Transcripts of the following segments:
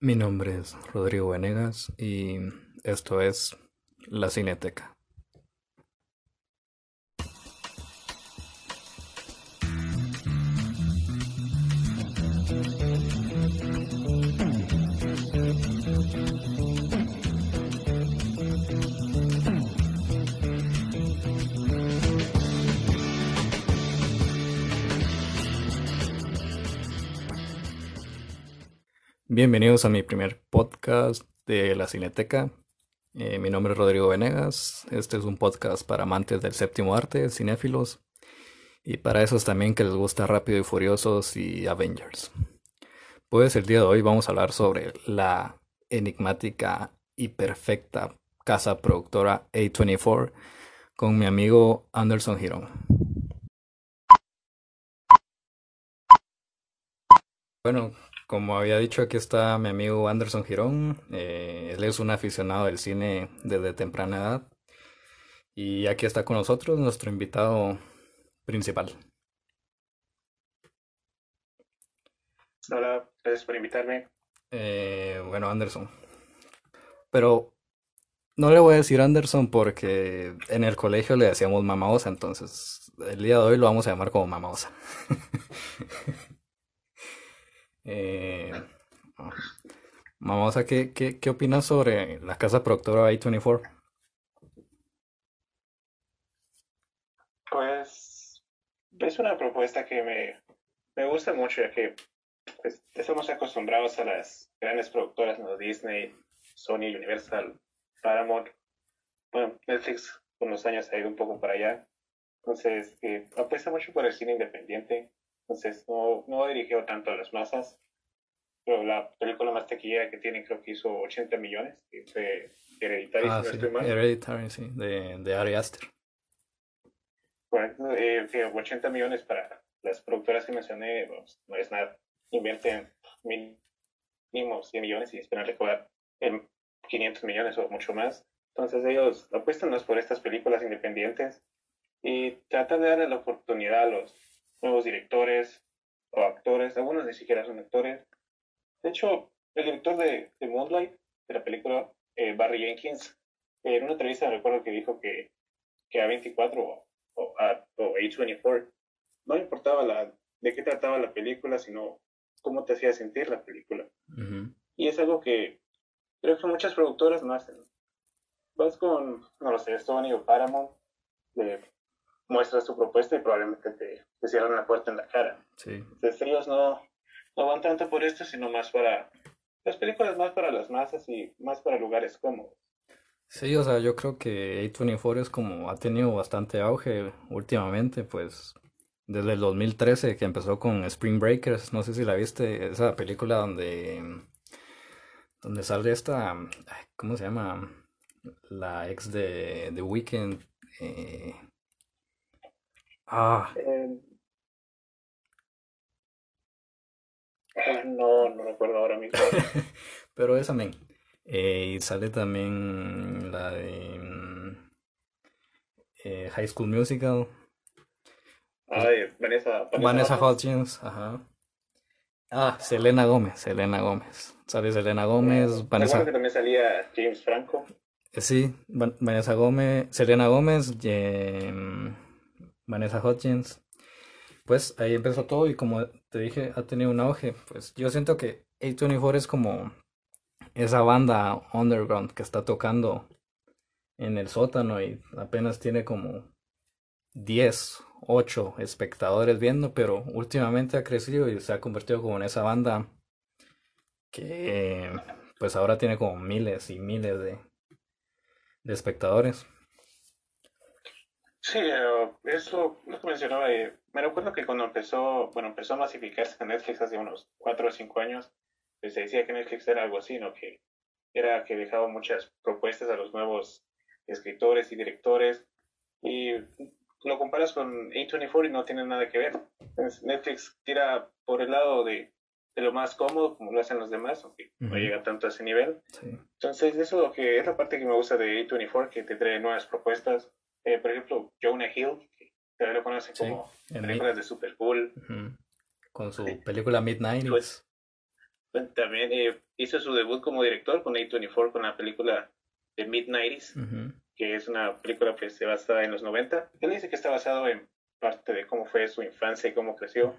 Mi nombre es Rodrigo Venegas y esto es La Cineteca. Bienvenidos a mi primer podcast de la Cineteca. Eh, mi nombre es Rodrigo Venegas. Este es un podcast para amantes del séptimo arte, cinéfilos, y para esos también que les gusta Rápido y Furiosos y Avengers. Pues el día de hoy vamos a hablar sobre la enigmática y perfecta casa productora A24 con mi amigo Anderson Girón. Bueno, como había dicho, aquí está mi amigo Anderson Girón. Eh, él es un aficionado del cine desde temprana edad. Y aquí está con nosotros nuestro invitado principal. Hola, gracias por invitarme. Eh, bueno, Anderson. Pero no le voy a decir Anderson porque en el colegio le decíamos Mamaosa, entonces el día de hoy lo vamos a llamar como Mamaosa. Eh, vamos a ¿qué, qué, qué opinas sobre la casa productora A24? Pues es una propuesta que me, me gusta mucho, ya que pues, estamos acostumbrados a las grandes productoras, ¿no? Disney, Sony, Universal, Paramount. Bueno, Netflix con los años ha ido un poco para allá. Entonces, eh, apuesta mucho por el cine independiente. Entonces, no, no dirigió tanto a las masas. Pero la película más taquillera que tiene creo que hizo 80 millones, que fue Hereditary, Ah, si no sí, estoy mal. Hereditary, sí, de, de Ari Aster. Correcto, eh, sí, 80 millones para las productoras que mencioné, pues, no es nada. Invierten mínimo 100 millones y esperan recaudar en 500 millones o mucho más. Entonces ellos apuestan más por estas películas independientes y tratan de darle la oportunidad a los nuevos directores o actores, algunos ni siquiera son actores. De hecho, el director de, de Moonlight, de la película, eh, Barry Jenkins, en una entrevista me recuerdo que dijo que, que A24 o, o, a- o A24 no importaba la, de qué trataba la película, sino cómo te hacía sentir la película. Y es algo que creo que muchas productoras no hacen. Vas con, no lo sé, Sony o Paramount, le muestras tu propuesta y probablemente te, te cierran la puerta en la cara. Sí. Entonces ellos no, no van tanto por esto, sino más para las películas más para las masas y más para lugares cómodos. Sí, o sea, yo creo que A24 es como ha tenido bastante auge últimamente, pues desde el 2013 que empezó con Spring Breakers, no sé si la viste, esa película donde donde sale esta, ¿cómo se llama? La ex de The Weeknd. eh, ah, Eh, no, no recuerdo ahora mismo. pero esa men. Eh, y sale también la de mm, eh, High School Musical. Ay, Vanessa, Vanessa Hudgens. Hudgens, ajá. Ah, Selena Gómez, Selena Gómez. Sale Selena Gómez, Recuerdo Vanessa, que también salía James Franco. eh, sí, Van- Vanessa Gómez, Selena Gómez, Vanessa Hudgens. Pues ahí empezó todo y como te dije, ha tenido un auge. Pues yo siento que A24 es como esa banda underground que está tocando en el sótano y apenas tiene como 10, 8 espectadores viendo, pero últimamente ha crecido y se ha convertido como en esa banda que pues ahora tiene como miles y miles de, de espectadores. Sí, eh, eso lo que mencionaba. eh, me recuerdo que cuando empezó, bueno, empezó a masificarse en Netflix hace unos 4 o 5 años, pues se decía que Netflix era algo así, ¿no? Que era que dejaba muchas propuestas a los nuevos escritores y directores. Y lo comparas con A24 y no tiene nada que ver. Entonces, Netflix tira por el lado de, de lo más cómodo, como lo hacen los demás, aunque no llega tanto a ese nivel. Sí. Entonces, eso es lo que es la parte que me gusta de A24, que te trae nuevas propuestas. Eh, por ejemplo, Jonah Hill, que todavía lo conocen Sí, como películas de Super Bowl. ujú, con su película Midnight. Pues, también eh, hizo su debut como director con A24 con la película de Mid-90s, que es una película que se basa en los 90. Él dice que está basado en parte de cómo fue su infancia y cómo creció,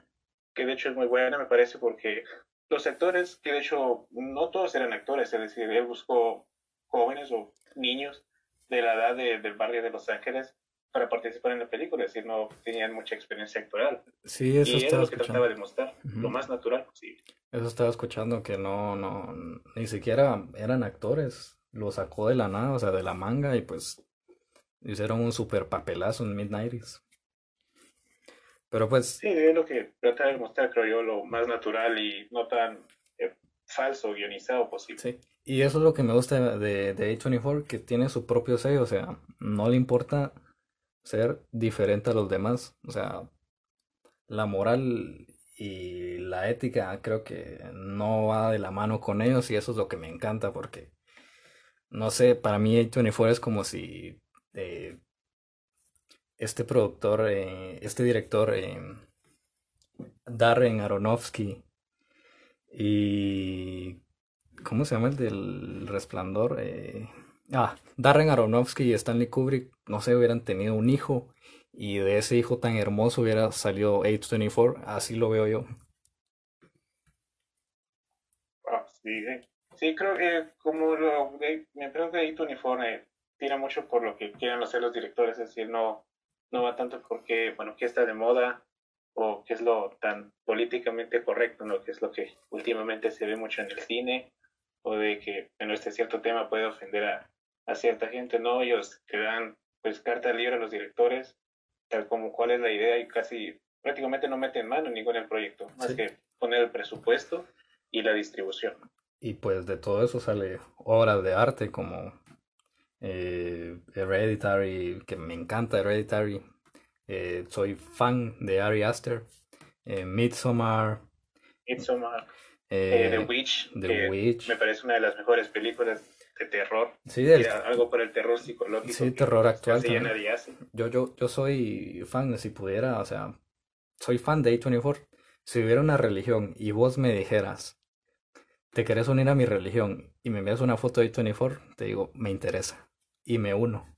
que de hecho es muy buena, me parece, porque los actores, que de hecho no todos eran actores, es decir, él buscó jóvenes o niños de la edad del barrio de Los Ángeles para participar en la película, es decir, no tenían mucha experiencia actoral. Sí, eso y estaba lo que trataba de mostrar, lo más natural posible. Eso estaba escuchando que no, no, ni siquiera eran actores, lo sacó de la nada, o sea, de la manga y pues hicieron un super papelazo en Mid-90s. Pero pues... Sí, es lo que trata de mostrar, creo yo, lo más natural y no tan falso, guionizado posible. Sí, y eso es lo que me gusta de, de A24, que tiene su propio sello, o sea, no le importa ser diferente a los demás, o sea, la moral y la ética creo que no va de la mano con ellos y eso es lo que me encanta porque, no sé, para mí A24 es como si eh, este productor, eh, este director, eh, Darren Aronofsky y... ¿Cómo se llama el del resplandor? Eh, ah, Darren Aronofsky y Stanley Kubrick, no sé, hubieran tenido un hijo y de ese hijo tan hermoso hubiera salido A24, así lo veo yo. Ah, sí, sí, creo que como lo, me creo que A24 tira mucho por lo que quieran hacer los directores, es decir, no, no va tanto porque, bueno, qué está de moda o qué es lo tan políticamente correcto, ¿no? Que es lo que últimamente se ve mucho en el cine o de que en este cierto tema puede ofender a, a cierta gente, ¿no? Ellos te dan pues carta libre a los directores, tal como cuál es la idea y casi prácticamente no meten mano ni con el proyecto, más que poner el presupuesto y la distribución. Y pues de todo eso sale obras de arte como eh, Hereditary, que me encanta Hereditary. Eh, soy fan de Ari Aster. Eh, Midsommar. Midsommar. The Witch. The Witch. Me parece una de las mejores películas de terror. Sí, algo por el terror psicológico. Sí, terror actual. Nadie hace. Yo, yo, yo soy fan, si pudiera, o sea, soy fan de A24. Si hubiera una religión y vos me dijeras, te querés unir a mi religión y me envías una foto de A24, te digo, me interesa y me uno.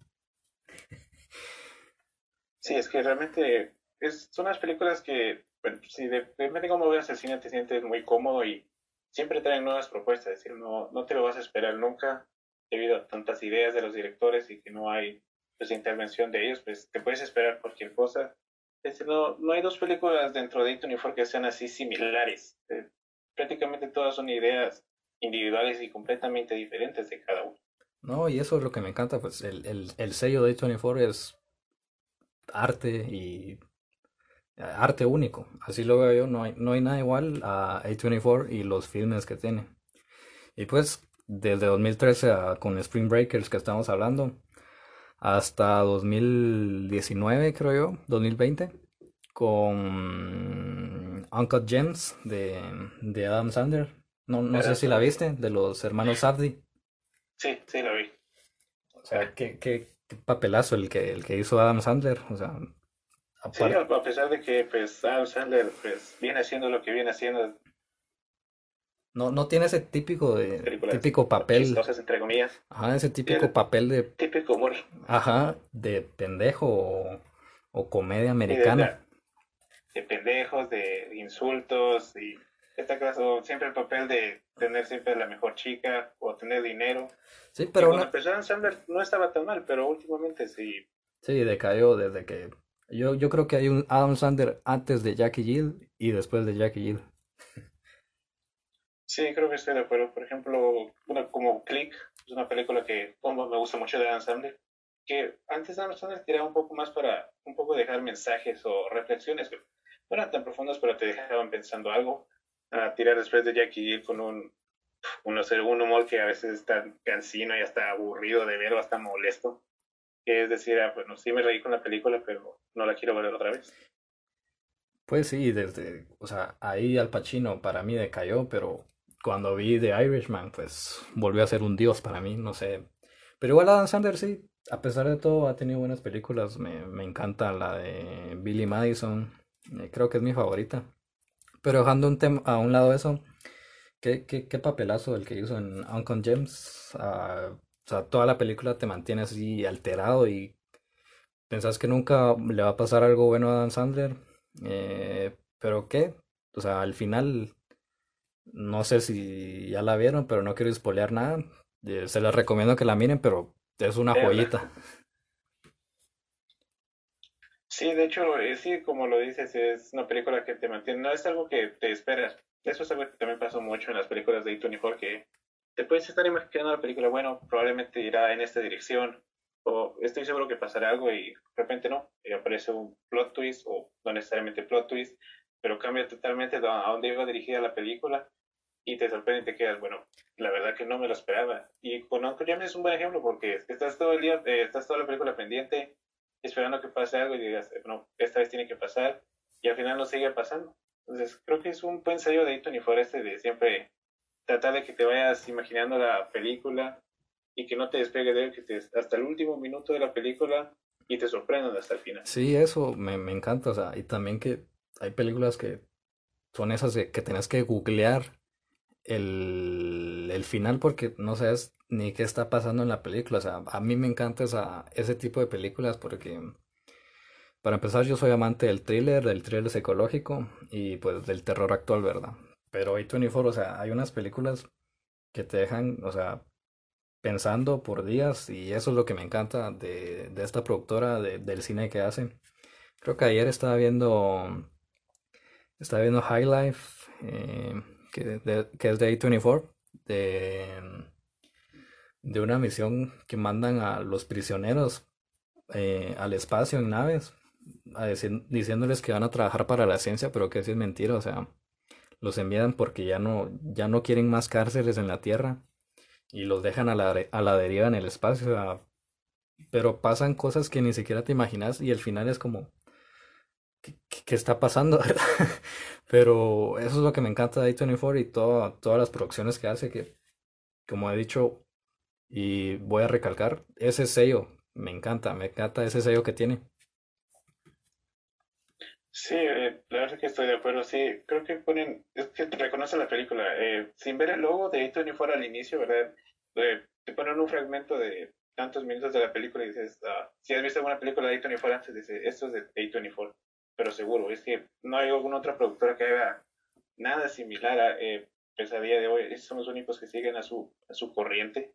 Sí, es que realmente es, son las películas que, bueno, si depende de cómo veas el cine, te sientes muy cómodo y siempre traen nuevas propuestas, es decir, no, no te lo vas a esperar nunca debido a tantas ideas de los directores y que no hay pues, intervención de ellos, pues te puedes esperar cualquier cosa. Es decir, no, no hay dos películas dentro de Uniform que sean así similares. Eh, prácticamente todas son ideas individuales y completamente diferentes de cada uno. No, y eso es lo que me encanta, pues el, el, el sello de A24 es arte y arte único, así lo veo yo, no hay, no hay nada igual a A24 y los filmes que tiene. Y pues desde 2013 con Spring Breakers que estamos hablando, hasta 2019 creo yo, 2020, con Uncut Gems de, de Adam Sandler. No, no sé si la viste, de los hermanos Safdie. Sí, sí, lo vi. O sea, qué, qué, papelazo el que, el que hizo Adam Sandler. O sea, sí, a pesar de que pues, Adam Sandler pues, viene haciendo lo que viene haciendo. No, no tiene ese típico de típico papel. entre comillas. Ajá, ese típico papel de. Típico humor. Ajá, de pendejo o, comedia americana. De, de, pendejos, de insultos y esta clase, siempre el papel de tener siempre la mejor chica o tener dinero. Sí, pero. Cuando una... Sandler no estaba tan mal, pero últimamente sí. Sí, decayó desde que. Yo, yo creo que hay un Adam Sandler antes de Jackie Jill y después de Jackie Jill. Sí, creo que estoy de acuerdo. Por ejemplo, una como Click, es una película que me gusta mucho de Adam Sandler, que antes Adam Sandler tiraba un poco más para un poco dejar mensajes o reflexiones que no eran tan profundas, pero te dejaban pensando algo a tirar después de Jackie Jill con un, un, un humor que a veces está cansino y hasta aburrido de ver o hasta molesto. Que es decir, ah, bueno, sí me reí con la película, pero no la quiero ver otra vez. Pues sí, desde, o sea, ahí Al Pacino para mí decayó, pero cuando vi The Irishman, pues volvió a ser un dios para mí, no sé. Pero igual Adam Sandler sí, a pesar de todo ha tenido buenas películas, me, me encanta la de Billy Madison, eh, creo que es mi favorita. Pero dejando un tema a un lado eso, qué, qué, qué papelazo el que hizo en Uncle James. Ah, o sea, toda la película te mantiene así alterado y pensás que nunca le va a pasar algo bueno a Dan Sandler. Eh, pero qué, o sea, al final, no sé si ya la vieron, pero no quiero spoilear nada. Eh, se les recomiendo que la miren, pero es una joyita. Sí, de hecho, eh, sí, como lo dices, es una película que te mantiene, no es algo que te esperas. Eso es algo que también pasó mucho en las películas de A24, que te puedes estar imaginando la película, bueno, probablemente irá en esta dirección, o estoy seguro que pasará algo y de repente no, y aparece un plot twist, o no necesariamente plot twist, pero cambia totalmente a dónde iba dirigida la película y te sorprende y te quedas, bueno, la verdad que no me lo esperaba. Y con Uncle James es un buen ejemplo porque estás todo el día, eh, estás toda la película pendiente, esperando que pase algo y digas, bueno, esta vez tiene que pasar, y al final no sigue pasando. Entonces, creo que es un buen sello de Tony Forrest de siempre tratar de que te vayas imaginando la película y que no te despegue de él, que hasta el último minuto de la película y te sorprendan hasta el final. Sí, eso me, me encanta, o sea, y también que hay películas que son esas de que tenés que googlear el, el final porque no sabes ni qué está pasando en la película. O sea, a mí me encanta esa, ese tipo de películas porque, para empezar, yo soy amante del thriller, del thriller psicológico y pues del terror actual, ¿verdad? Pero A24, o sea, hay unas películas que te dejan, o sea, pensando por días y eso es lo que me encanta de, de esta productora de, del cine que hace. Creo que ayer estaba viendo, estaba viendo High Life, eh, que, que, es de A24, de, de una misión que mandan a los prisioneros eh, al espacio en naves, diciéndoles que van a trabajar para la ciencia, pero que eso es mentira, o sea, los envían porque ya no, ya no quieren más cárceles en la Tierra y los dejan a la, a la deriva en el espacio, pero pasan cosas que ni siquiera te imaginas y el final es como, ¿qué, está pasando? pero eso es lo que me encanta de A24 y todas las producciones que hace, que como he dicho, y voy a recalcar, ese sello, me encanta, me encanta ese sello que tiene. Sí, eh, la verdad es que estoy de acuerdo. Sí, creo que ponen, es que reconoce la película. Eh, sin ver el logo de A24 al inicio, ¿verdad? Te ponen un fragmento de tantos minutos de la película y dices, ah, si has visto alguna película de A24 antes, dices, esto es de A24. Pero seguro, es que no hay alguna otra productora que haga nada similar a, pues a día de hoy. Son los únicos que siguen a su, a su corriente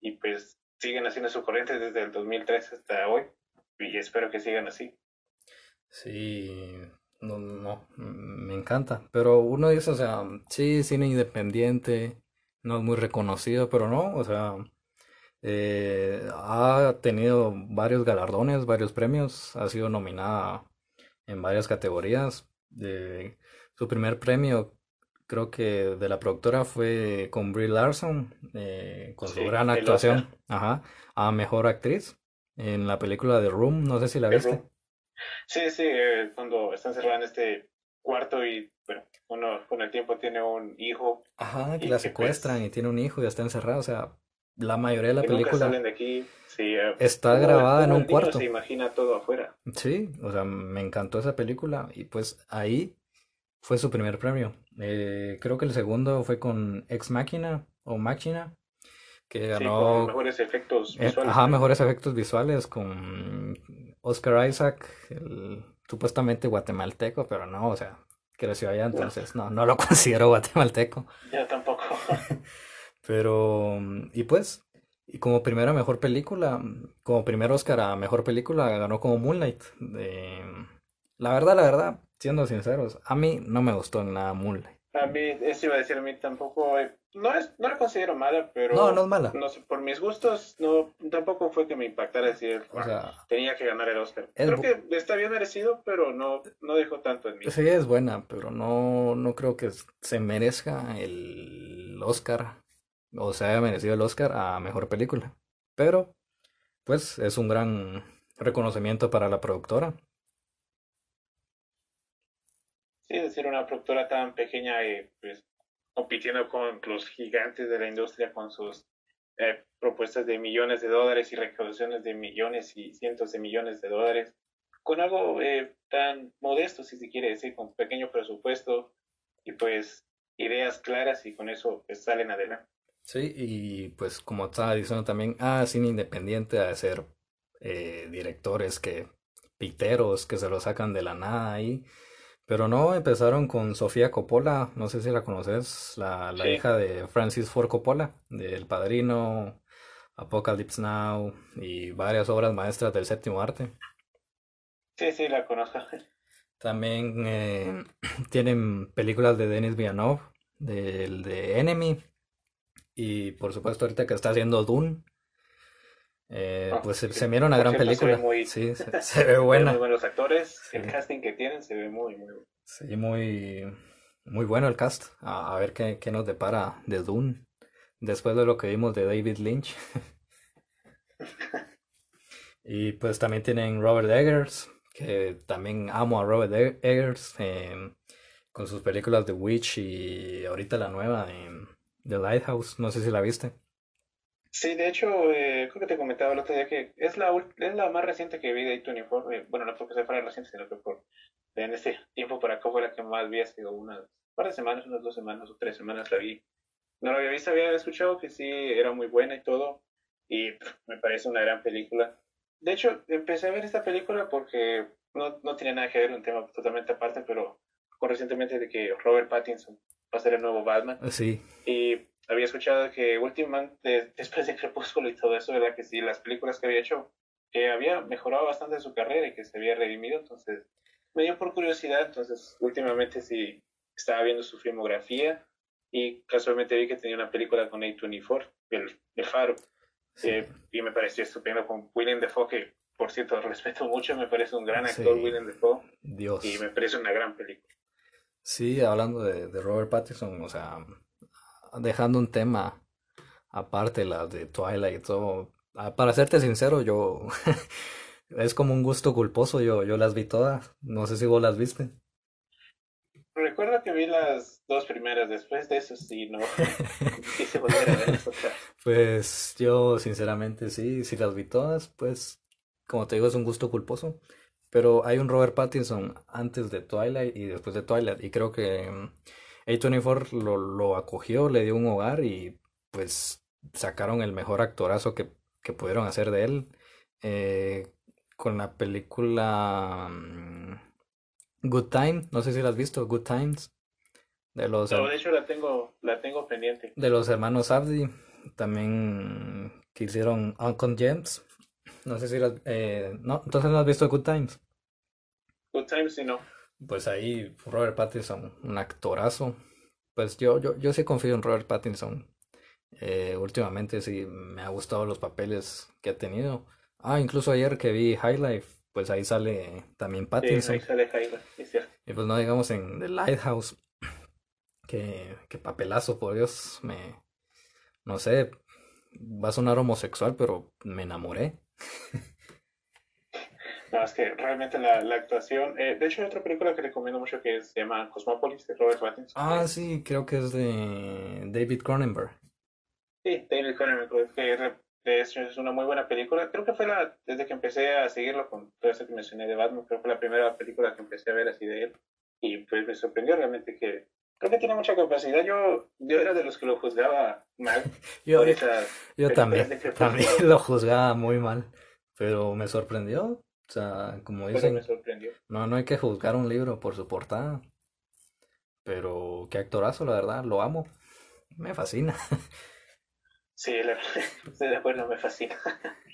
y pues siguen haciendo su corriente desde el 2003 hasta hoy y espero que sigan así. Sí, no, no, me encanta, pero uno dice, o sea, sí, cine independiente, no es muy reconocido, pero no, o sea, eh, ha tenido varios galardones, varios premios, ha sido nominada en varias categorías. De, su primer premio creo que de la productora fue con Brie Larson, eh, con su gran actuación, ajá, a mejor actriz en la película The Room, no sé si la viste. Sí, sí, eh, cuando está encerrada en este cuarto y bueno, uno con el tiempo tiene un hijo. Ajá, que la pues secuestran y tiene un hijo y está encerrado, o sea, la mayoría de la película de aquí. Sí, eh, está grabada en un cuarto. Se imagina todo afuera. Sí, o sea, me encantó esa película y pues ahí fue su primer premio. Eh, creo que el segundo fue con Ex Machina o Machina, que ganó. mejores efectos eh, visuales. ajá, mejores efectos visuales con Oscar Isaac, el supuestamente guatemalteco, pero no, o sea, creció allá, entonces no, no lo considero guatemalteco. Yo tampoco. pero, y pues, y como primera mejor película, como primer Oscar a mejor película, ganó como Moonlight. la verdad, la verdad, siendo sinceros, a mí no me gustó nada Moonlight. A mí, eso iba a decir, a mí tampoco, eh, no, es, no la considero mala, pero... No, no es mala. No sé, por mis gustos, no, tampoco fue que me impactara decir, o sea, tenía que ganar el Oscar. Creo que está bien merecido, pero no, no dejó tanto en mí. Sí, es buena, pero no, no creo que se merezca el Oscar, o se haya merecido el Oscar a Mejor Película. Pero, pues, es un gran reconocimiento para la productora Sí, es decir, una productora tan pequeña y pues compitiendo con los gigantes de la industria con sus eh, propuestas de millones de dólares y recaudaciones de millones y cientos de millones de dólares, con algo eh, tan modesto, si se quiere decir, con pequeño presupuesto y pues ideas claras y con eso pues, salen adelante. Sí, y pues como estaba diciendo también, ah, cine independiente a ser eh, directores que, piteros que se lo sacan de la nada ahí. Pero no, empezaron con Sofía Coppola, no sé si la conoces, la, la hija de Francis Ford Coppola, del Padrino, Apocalypse Now y varias obras maestras del séptimo arte. Sí, sí, la conozco. También eh, tienen películas de Denis Villeneuve, del de Enemy, y por supuesto ahorita que está haciendo Dune. Eh, ah, pues se, mira una gran película. sí, se, ve buena. Muy buenos actores, el casting que tienen se ve muy, muy bueno. Sí, muy, muy bueno el cast. A, ver qué, qué, nos depara de Dune. Después de lo que vimos de David Lynch. y pues también tienen Robert Eggers, que también amo a Robert e-, Eggers, em, con sus películas The Witch y ahorita la nueva de The Lighthouse. No sé si la viste. Sí, de hecho, eh, creo que te comentaba el otro día que es la, es la más reciente que vi de A24. Eh, bueno, no porque sea fuera reciente, sino que por en este tiempo para acá fue la que más vi, ha sido unas par de semanas, unas dos semanas o tres semanas la vi. No lo había visto, había escuchado que sí era muy buena y todo, y me parece una gran película. De hecho, empecé a ver esta película porque no, no tiene nada que ver, un tema totalmente aparte, pero con recientemente de que Robert Pattinson va a ser el nuevo Batman. Sí. Y había escuchado que últimamente, después de Crepúsculo y todo eso, era que sí, las películas que había hecho, que había mejorado bastante su carrera y que se había redimido, entonces me dio por curiosidad, entonces últimamente sí estaba viendo su filmografía y casualmente vi que tenía una película con A24, el, el Faro, eh, y me pareció estupendo con Willem Dafoe, que por cierto respeto mucho, me parece un gran actor Willem Dafoe, Dios. y me parece una gran película. Sí, hablando de, de Robert Pattinson, o sea, dejando un tema aparte, la de Twilight y todo, ah, para serte sincero, yo es como un gusto culposo, yo, yo las vi todas, no sé si vos las viste. Recuerdo que vi las dos primeras, después de eso sí, no quise volver a ver Pues yo sinceramente sí, si las vi todas, pues como te digo es un gusto culposo. Pero hay un Robert Pattinson antes de Twilight y después de Twilight y creo que mm, a24 lo, lo acogió, le dio un hogar y pues sacaron el mejor actorazo que, que pudieron hacer de él. Eh, con la película mm, Good Time, no sé si la has visto, Good Times. De los, no, de hecho la tengo, la tengo pendiente. De los hermanos Abdi, también que hicieron Uncle James. No sé si las, eh, no, entonces no has visto Good Times. Good Times, pues ahí Robert Pattinson, un actorazo. Pues yo, yo, yo sí confío en Robert Pattinson. Eh, últimamente sí me ha gustado los papeles que ha tenido. Ah, incluso ayer que vi High Life, pues ahí sale también Pattinson. Sí, sale High Life, Y pues no digamos en The Lighthouse. Que, que papelazo, por Dios. Me. No sé. Va a sonar homosexual, pero me enamoré. No, es que realmente la, la actuación. Eh, de hecho, hay otra película que recomiendo mucho que se llama Cosmopolis de Robert Pattinson. Ah, sí, creo que es de David Cronenberg. Sí, David Cronenberg, que es, es una muy buena película. Creo que fue la, desde que empecé a seguirlo con todo eso que mencioné de Batman, creo que fue la primera película que empecé a ver así de él. Y pues me sorprendió realmente que creo que tiene mucha capacidad. Yo, yo era de los que lo juzgaba mal. yo yo también, también lo juzgaba muy mal, pero me sorprendió. O sea, como dicen, no, no hay que juzgar un libro por su portada. Pero qué actorazo, la verdad, lo amo. Me fascina. Sí, estoy de acuerdo, me fascina.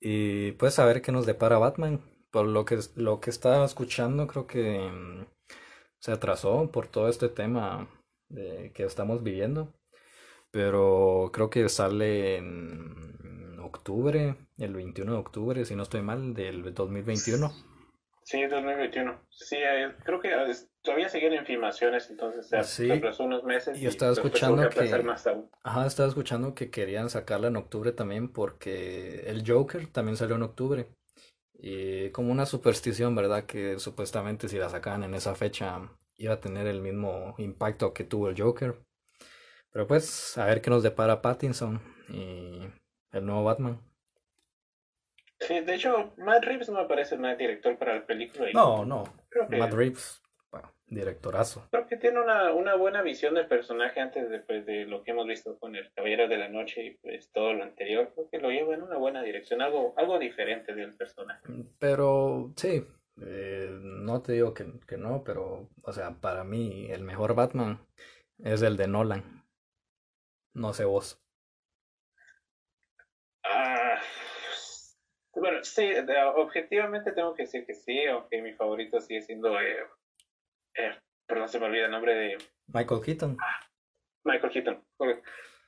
Y pues a ver qué nos depara Batman. Por lo que, lo que estaba escuchando, creo que mm, se atrasó por todo este tema de, que estamos viviendo. Pero creo que sale en octubre, el 21 de octubre, si no estoy mal, del 2021. Sí, 2021. Sí, eh, creo que eh, todavía siguen en filmaciones, entonces se aplazó unos meses. Y yo estaba escuchando que, Ajá, estaba escuchando que querían sacarla en octubre también porque el Joker también salió en octubre. Y como una superstición, ¿verdad? Que supuestamente si la sacaban en esa fecha iba a tener el mismo impacto que tuvo el Joker. Pero pues, a ver qué nos depara Pattinson. Y el nuevo Batman. Sí, de hecho, Matt Reeves no me parece un director para la película. no, no. Matt Reeves Directorazo. Creo que tiene una, una buena visión del personaje antes de, pues, de lo que hemos visto con el Caballero de la Noche y pues todo lo anterior. Creo que lo lleva en una buena dirección, algo, algo diferente del personaje. Pero sí, eh, no te digo que, que no, pero, o sea, para mí el mejor Batman es el de Nolan. No sé vos. Ah, bueno, sí, objetivamente tengo que decir que sí, aunque mi favorito sigue siendo, eh, eh, perdón, se me olvida el nombre de Michael Keaton. Michael Keaton.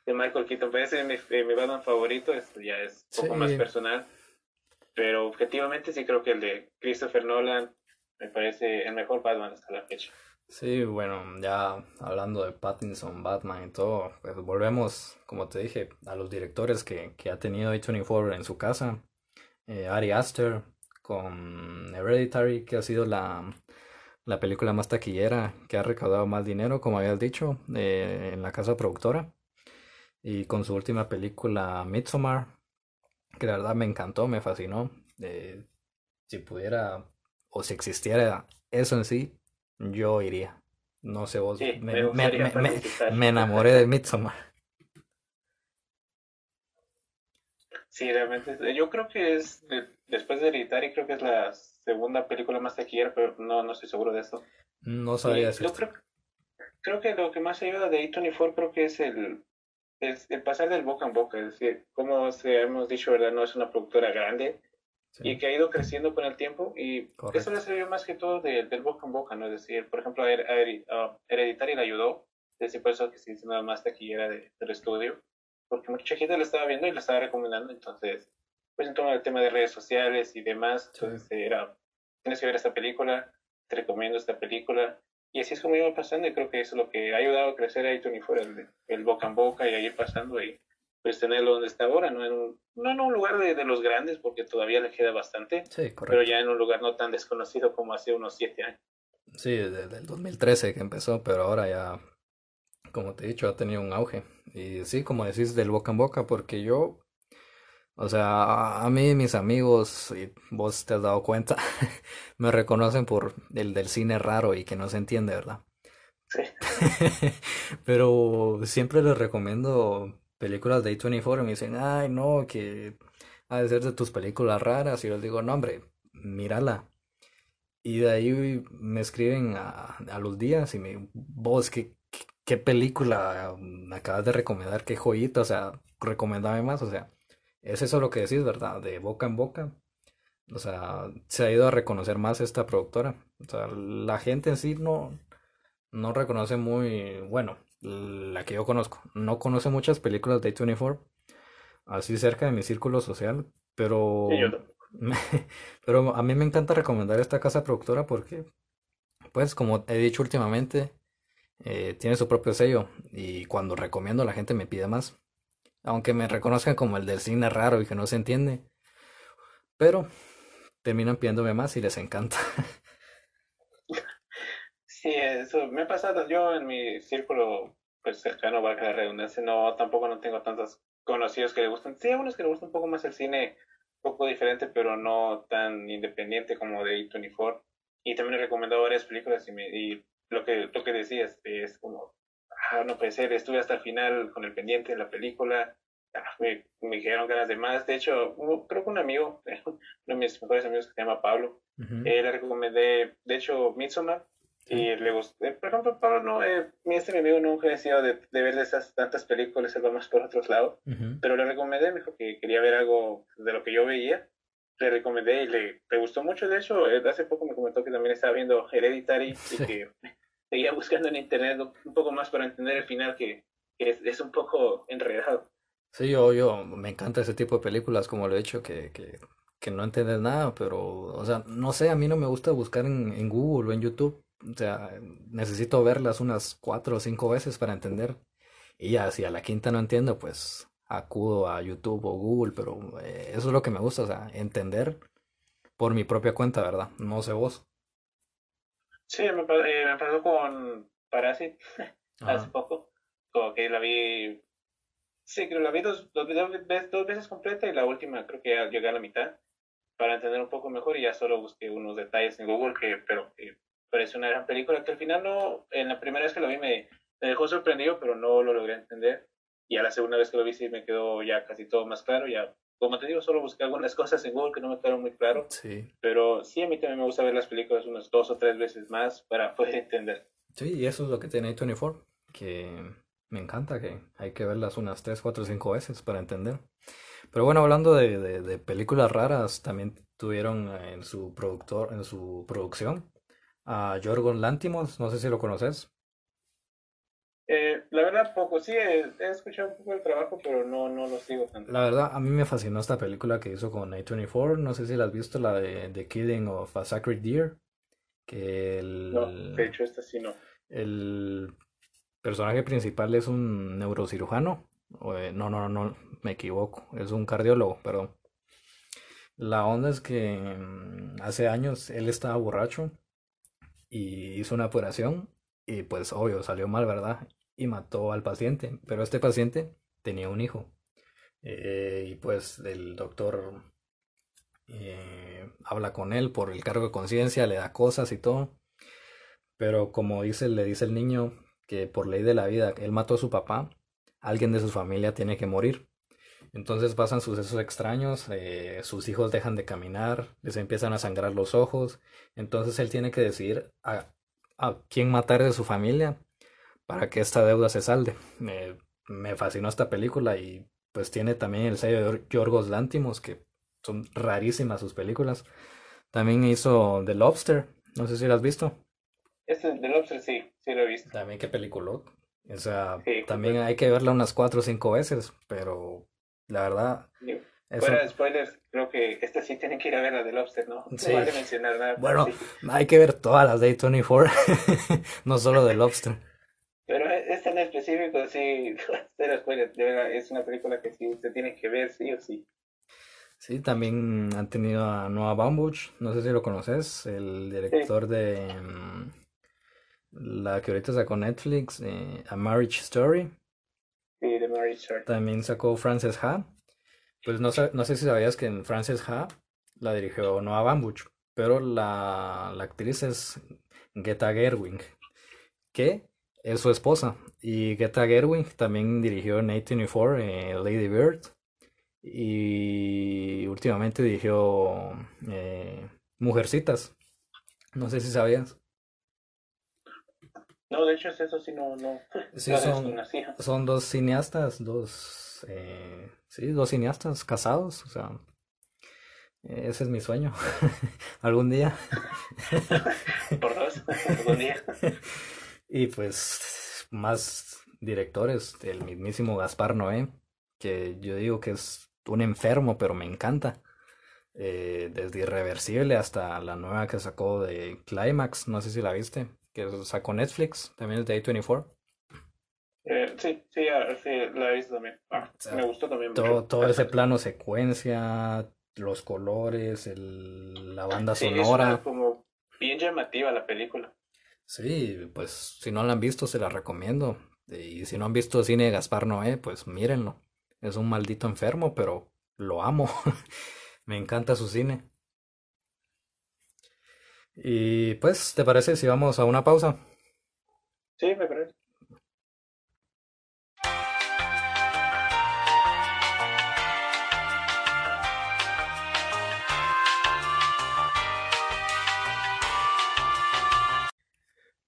De Michael Keaton, pero ese es mi, eh, mi Batman favorito, esto ya es un poco Sí. más personal, pero objetivamente sí creo que el de Christopher Nolan me parece el mejor Batman hasta la fecha. Sí, bueno, ya hablando de Pattinson, Batman y todo, pues volvemos, como te dije, a los directores que, que ha tenido A24 en su casa. Eh, Ari Aster con Hereditary, que ha sido la, la película más taquillera, que ha recaudado más dinero, como habías dicho, eh, en la casa productora. Y con su última película, Midsommar, que la verdad me encantó, me fascinó. Eh, si pudiera o si existiera eso en sí, yo iría. No sé vos, Sí, me, me enamoré de Midsommar. Sí, realmente, eh, yo creo que es, de- después de Hereditary, creo que es la segunda película más taquillera, pero no, no estoy seguro de eso. No Y sabría yo creo, creo que lo que más ayuda de A24 creo que es el, es el pasar del boca en boca, es decir, como se- hemos dicho, ¿verdad? No es una productora grande y que ha ido creciendo con el tiempo y Correcto. eso le sirvió más que todo de- del boca en boca, ¿no? Es decir, por ejemplo, a, a Hereditary le ayudó, es decir, por eso que sí es una más taquillera de- del estudio, porque mucha gente lo estaba viendo y lo estaba recomendando, entonces, pues en todo el tema de redes sociales y demás, Sí. entonces era, tienes que ver esta película, te recomiendo esta película, y así es como iba pasando y creo que eso es lo que ha ayudado a crecer a Tony fuera el, el boca en boca y a ir pasando y pues tenerlo donde está ahora, no en un, no en un lugar de, de los grandes porque todavía le queda bastante, sí, pero ya en un lugar no tan desconocido como hace unos siete años. Sí, desde el 2013 que empezó, pero ahora ya, como te he dicho, ha tenido un auge. Y sí, como decís, del boca en boca, porque yo, o sea, a mí mis amigos, y vos te has dado cuenta, me reconocen por el del cine raro y que no se entiende, ¿verdad? Sí. Pero siempre les recomiendo películas de A24 y me dicen, ay, no, que ha de ser de tus películas raras. Y yo les digo, no, hombre, mírala. Y de ahí me escriben a, a los días y me, vos, ¿qué, qué, película me acabas de recomendar? ¿Qué joyita? O sea, recomendame más. O sea, es eso lo que decís, ¿verdad? De boca en boca. O sea, se ha ido a reconocer más esta productora. O sea, la gente en sí no, no reconoce muy, bueno, la que yo conozco. No conoce muchas películas de A24, así cerca de mi círculo social, pero, Sí, yo tampoco. pero a mí me encanta recomendar esta casa productora porque, pues, como he dicho últimamente, eh, tiene su propio sello y cuando recomiendo la gente me pide más. Aunque me reconozcan como el del cine raro y que no se entiende, pero terminan pidiéndome más y les encanta. Sí, eso me ha pasado. Yo en mi círculo pues cercano, valga la redundancia, no, tampoco no tengo tantos conocidos que le gustan. Sí, hay unos que le gustan un poco más el cine, un poco diferente, pero no tan independiente como de A24. Y también he recomendado varias películas y, me, y lo que lo que decías es como, ah, no puede ser, estuve hasta el final con el pendiente de la película. Ah, me, me dijeron ganas de más. De hecho, hubo- creo que un amigo, uno de mis mejores amigos que se llama Pablo, Ujú. eh, le recomendé, de hecho, Midsommar, y le gustó. eh, por ejemplo, Pablo, no, eh, este mi amigo nunca ha sido de, de ver esas tantas películas, él va más por otros lados, Ujú. pero le recomendé, me dijo que quería ver algo de lo que yo veía, le recomendé y le, le gustó mucho, de hecho, eh, hace poco me comentó que también estaba viendo Hereditary Sí. y que seguía buscando en internet un poco más para entender el final, que, es, un poco enredado. Sí, yo, yo, me encanta ese tipo de películas, como lo he dicho, que, que, que no entiendes nada, pero, o sea, no sé, a mí no me gusta buscar en, en Google o en YouTube, o sea, necesito verlas unas cuatro o cinco veces para entender, y ya, si a la quinta no entiendo, pues acudo a YouTube o Google, pero eh, eso es lo que me gusta, o sea, entender por mi propia cuenta, ¿verdad? No sé vos. Sí, me, eh, me pasó con Parasite hace poco, como que la vi Sí, creo que la vi dos, dos, dos veces, dos veces completa y la última creo que ya llegué a la mitad para entender un poco mejor y ya solo busqué unos detalles en Google, que, pero que parece una gran película que al final no, en la primera vez que lo vi me, me dejó sorprendido, pero no lo logré entender. Y a la segunda vez que lo vi sí me quedó ya casi todo más claro, ya como te digo, solo busqué algunas cosas en Google que no me quedaron muy claro. Sí. Pero sí, a mí también me gusta ver las películas unas dos o tres veces más para poder entender. Sí, y eso es lo que tiene A24, que me encanta, que hay que verlas unas tres, cuatro, cinco veces para entender. Pero bueno, hablando de, de, de películas raras, también tuvieron en su productor, en su producción a Yorgos Lantimos, no sé si lo conoces. Eh, la verdad, poco. Sí, he, he escuchado un poco el trabajo, pero no, no lo sigo tanto. La verdad, a mí me fascinó esta película que hizo con A24. No sé si la has visto, la de The Killing of a Sacred Deer. Que No, el, de hecho, esta sí no. el personaje principal es un neurocirujano. Eh, no, no, no, me equivoco. Es un cardiólogo, perdón. La onda es que mm, hace años él estaba borracho y hizo una operación y pues obvio salió mal, ¿verdad? Y mató al paciente, pero este paciente tenía un hijo. Eh, y pues el doctor eh, habla con él por el cargo de conciencia, le da cosas y todo, pero como dice, le dice el niño que por ley de la vida él mató a su papá, alguien de su familia tiene que morir. Entonces pasan sucesos extraños, eh, sus hijos dejan de caminar, les empiezan a sangrar los ojos, entonces él tiene que decidir a, a quién matar de su familia para que esta deuda se salde. Me, me fascinó esta película y pues tiene también el sello de Yorgos Lantimos, que son rarísimas sus películas. También hizo The Lobster, no sé si lo has visto. Este de Lobster sí, sí lo he visto. También qué peliculón. O sea, Sí, también hay que verla unas cuatro o cinco veces, pero la verdad, Y eso, Fuera de spoilers, creo que este sí tienen que ir a ver la de Lobster, ¿no? No Sí. vale mencionar nada. bueno, sí. hay que ver todas las de A24, no solo The Lobster. Específico, sí, cero spoilers. De verdad, es una película que sí se tiene que ver, sí o sí. Sí, también han tenido a Noah Baumbach, no sé si lo conoces, el director de mm, la que ahorita sacó Netflix, eh, A Marriage Story. Sí, de Mary Short. También sacó Frances Ha. Pues no sé, no sé si sabías que en Frances Ha la dirigió Noah Baumbach, pero la, la actriz es Greta Gerwig, que es su esposa. Y Greta Gerwig también dirigió en A24 eh, Lady Bird. Y últimamente dirigió eh, Mujercitas. No sé si sabías. No, de hecho, es eso sí no, no, Sí, no son, son dos cineastas, dos, eh, sí, dos cineastas casados. O sea, ese es mi sueño. Algún día. Por dos, algún día. Y pues más directores, el mismísimo Gaspar Noé, que yo digo que es un enfermo, pero me encanta. Eh, desde Irreversible hasta la nueva que sacó de Climax, no sé si la viste, que sacó Netflix, también es de A24. Eh, sí, sí, ah, sí, la he visto también. Ah, O sea, me gustó también Todo, todo ese plano secuencia, los colores, el- la banda Sí, es sonora. una como bien llamativa la película. Sí, pues si no la han visto, se la recomiendo. Y si no han visto cine de Gaspar Noé, pues mírenlo. Es un maldito enfermo, pero lo amo. Me encanta su cine. Y pues, ¿te parece si vamos a una pausa? Sí, me parece.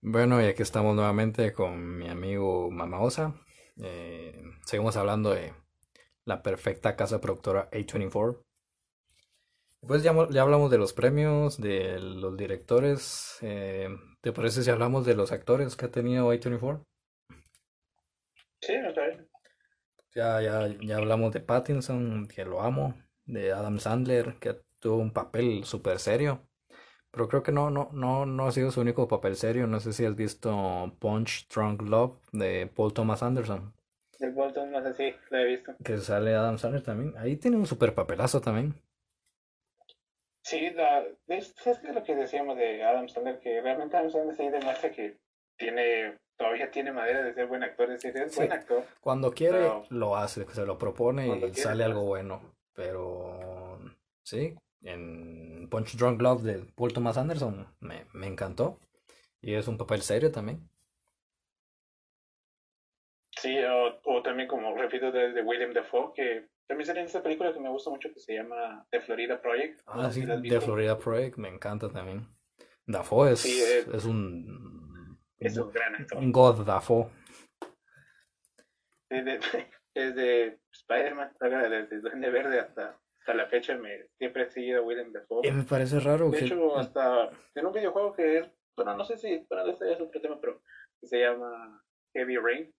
Bueno, y aquí estamos nuevamente con mi amigo Mama Osa. Eh, seguimos hablando de la perfecta casa productora A24. Pues ya, ya hablamos de los premios, de los directores. eh, ¿te parece si hablamos de los actores que ha tenido A24? Sí, parece. Ya, ya, ya hablamos de Pattinson, que lo amo, de Adam Sandler, que tuvo un papel súper serio. Pero creo que no, no, no, no ha sido su único papel serio. No sé si has visto Punch Drunk Love de Paul Thomas Anderson, Bolton, no sé si la he visto. que sale Adam Sandler también. Ahí tiene un super papelazo también. Sí, la, es, es lo que decíamos de Adam Sandler, que realmente Adam Sandler sí demuestra que tiene, todavía tiene madera de ser buen actor, es decir, es Sí. buen actor. Cuando quiere, Pero- lo hace, se lo propone Cuando y quiere, sale lo algo bueno. Pero sí, en Punch Drunk Love de Paul Thomas Anderson me, me encantó. Y es un papel serio también. Sí, o, o también como repito de, de William Dafoe, que también sale en esta película que me gusta mucho que se llama The Florida Project. Ah, sí, The visto. Florida Project me encanta también. Dafoe es, Sí, eh, es un, es un gran actor. un god Dafoe. Desde, desde Spider-Man, desde Duende Verde hasta, hasta la fecha, me siempre he seguido a William Dafoe. Y me parece raro De que... hecho, hasta en un videojuego que es, bueno, no sé si, bueno, ya es otro tema, pero que se llama Heavy Rain,